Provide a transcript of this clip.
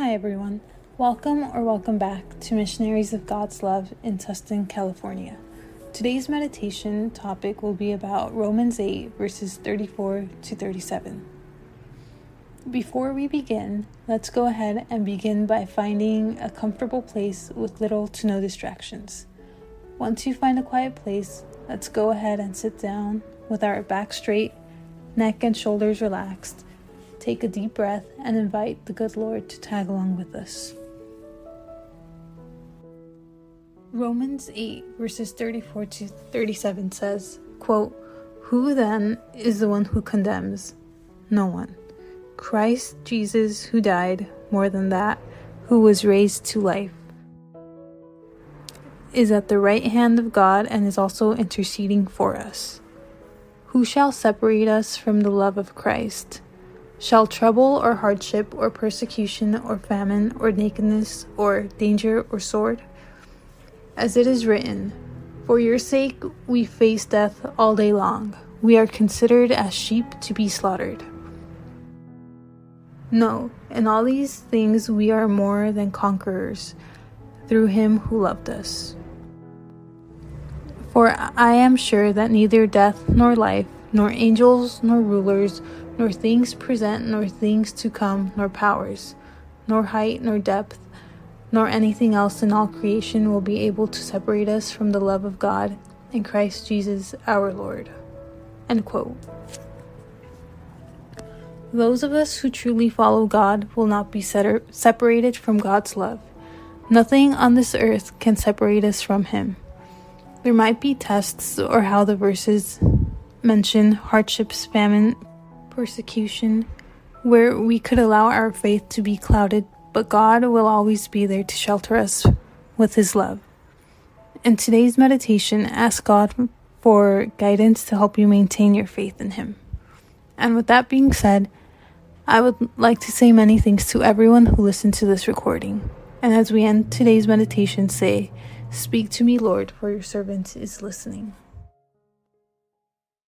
Hi, everyone. Welcome or welcome back to Missionaries of God's Love in Tustin, California. Today's meditation topic will be about Romans 8, verses 34 to 37. Before we begin, let's go ahead and begin by finding a comfortable place with little to no distractions. Once you find a quiet place, let's go ahead and sit down with our back straight, neck and shoulders relaxed Take a deep breath and invite the good Lord to tag along with us. Romans 8, verses 34 to 37 says, quote, Who then is the one who condemns? No one. Christ Jesus, who died, more than that, who was raised to life, is at the right hand of God and is also interceding for us. Who shall separate us from the love of Christ? Shall trouble or hardship or persecution or famine or nakedness or danger or sword? As it is written, For your sake we face death all day long. We are considered as sheep to be slaughtered. No, in all these things we are more than conquerors through him who loved us. For I am sure that neither death nor life, nor angels nor rulers, nor things present, nor things to come, nor powers, nor height, nor depth, nor anything else in all creation will be able to separate us from the love of God in Christ Jesus our Lord. End quote. Those of us who truly follow God will not be separated from God's love. Nothing on this earth can separate us from Him. There might be tests or how the verses mention hardships, famine, persecution, where we could allow our faith to be clouded, but God will always be there to shelter us with His love. In today's meditation, ask God for guidance to help you maintain your faith in Him. And with that being said, I would like to say many thanks to everyone who listened to this recording. And as we end today's meditation, say, Speak to me, Lord, for your servant is listening.